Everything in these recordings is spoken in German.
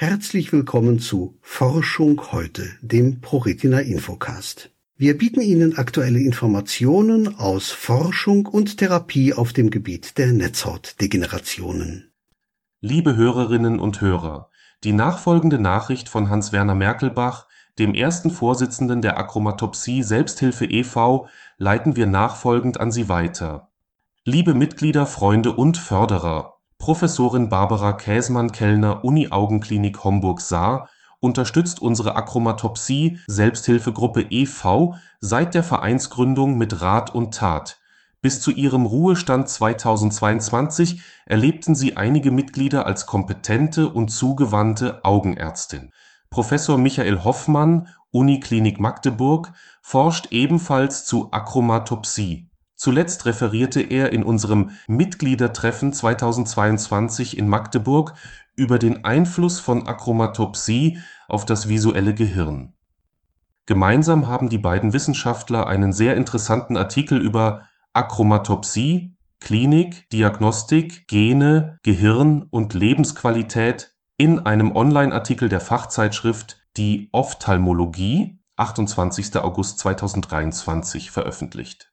Herzlich willkommen zu Forschung heute, dem ProRetina Infocast. Wir bieten Ihnen aktuelle Informationen aus Forschung und Therapie auf dem Gebiet der Netzhautdegenerationen. Liebe Hörerinnen und Hörer, die nachfolgende Nachricht von Hans-Werner Merkelbach, dem ersten Vorsitzenden der Achromatopsie Selbsthilfe e.V., leiten wir nachfolgend an Sie weiter. Liebe Mitglieder, Freunde und Förderer Professorin Barbara Käßmann-Kellner Uni-Augenklinik Homburg-Saar unterstützt unsere Achromatopsie-Selbsthilfegruppe e.V. seit der Vereinsgründung mit Rat und Tat. Bis zu ihrem Ruhestand 2022 erlebten sie einige Mitglieder als kompetente und zugewandte Augenärztin. Professor Michael Hoffmann Uniklinik Magdeburg forscht ebenfalls zu Achromatopsie Zuletzt referierte er in unserem Mitgliedertreffen 2022 in Magdeburg über den Einfluss von Achromatopsie auf das visuelle Gehirn. Gemeinsam haben die beiden Wissenschaftler einen sehr interessanten Artikel über Achromatopsie, Klinik, Diagnostik, Gene, Gehirn und Lebensqualität in einem Online-Artikel der Fachzeitschrift Die Ophthalmologie (28. August 2023) veröffentlicht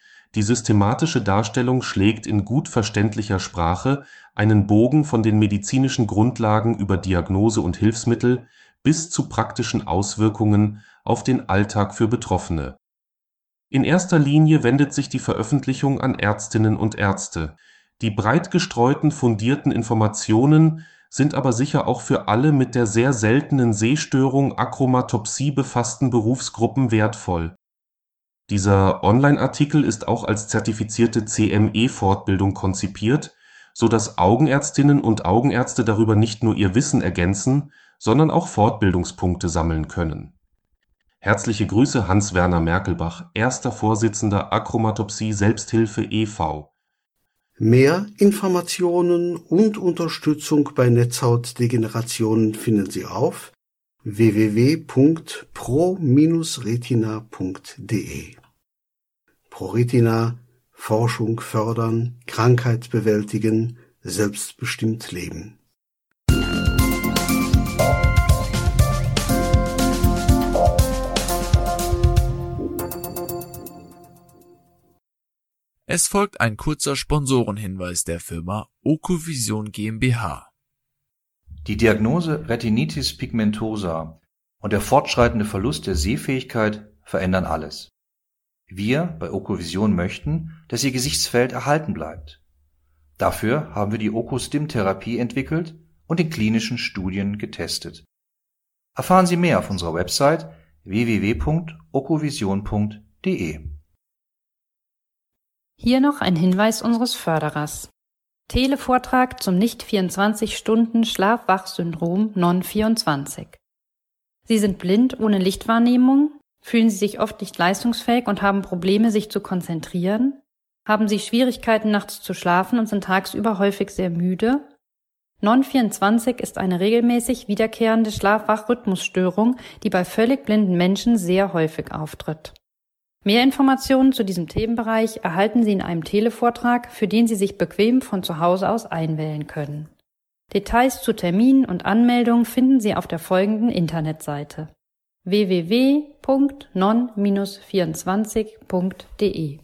die systematische Darstellung schlägt in gut verständlicher Sprache einen Bogen von den medizinischen Grundlagen über Diagnose und Hilfsmittel bis zu praktischen Auswirkungen auf den Alltag für Betroffene. In erster Linie wendet sich die Veröffentlichung an Ärztinnen und Ärzte, die breit gestreuten fundierten Informationen sind aber sicher auch für alle mit der sehr seltenen Sehstörung Achromatopsie befassten Berufsgruppen wertvoll dieser Online-Artikel ist auch als zertifizierte CME-Fortbildung konzipiert, so dass Augenärztinnen und Augenärzte darüber nicht nur ihr Wissen ergänzen, sondern auch Fortbildungspunkte sammeln können. Herzliche Grüße Hans-Werner Merkelbach, erster Vorsitzender Achromatopsie Selbsthilfe e.V. Mehr Informationen und Unterstützung bei Netzhautdegenerationen finden Sie auf www.pro-retina.de ProRetina Forschung fördern, Krankheit bewältigen, selbstbestimmt leben. Es folgt ein kurzer Sponsorenhinweis der Firma Okovision GmbH. Die Diagnose Retinitis pigmentosa und der fortschreitende Verlust der Sehfähigkeit verändern alles. Wir bei Okovision möchten, dass Ihr Gesichtsfeld erhalten bleibt. Dafür haben wir die Okostim-Therapie entwickelt und in klinischen Studien getestet. Erfahren Sie mehr auf unserer Website www.okovision.de. Hier noch ein Hinweis unseres Förderers. Televortrag zum Nicht-24-Stunden-Schlaf-Wach-Syndrom Non-24. Sie sind blind ohne Lichtwahrnehmung Fühlen Sie sich oft nicht leistungsfähig und haben Probleme, sich zu konzentrieren? Haben Sie Schwierigkeiten, nachts zu schlafen und sind tagsüber häufig sehr müde? Non-24 ist eine regelmäßig wiederkehrende Schlaf-Wach-Rhythmusstörung, die bei völlig blinden Menschen sehr häufig auftritt. Mehr Informationen zu diesem Themenbereich erhalten Sie in einem Televortrag, für den Sie sich bequem von zu Hause aus einwählen können. Details zu Terminen und Anmeldungen finden Sie auf der folgenden Internetseite www.non-24.de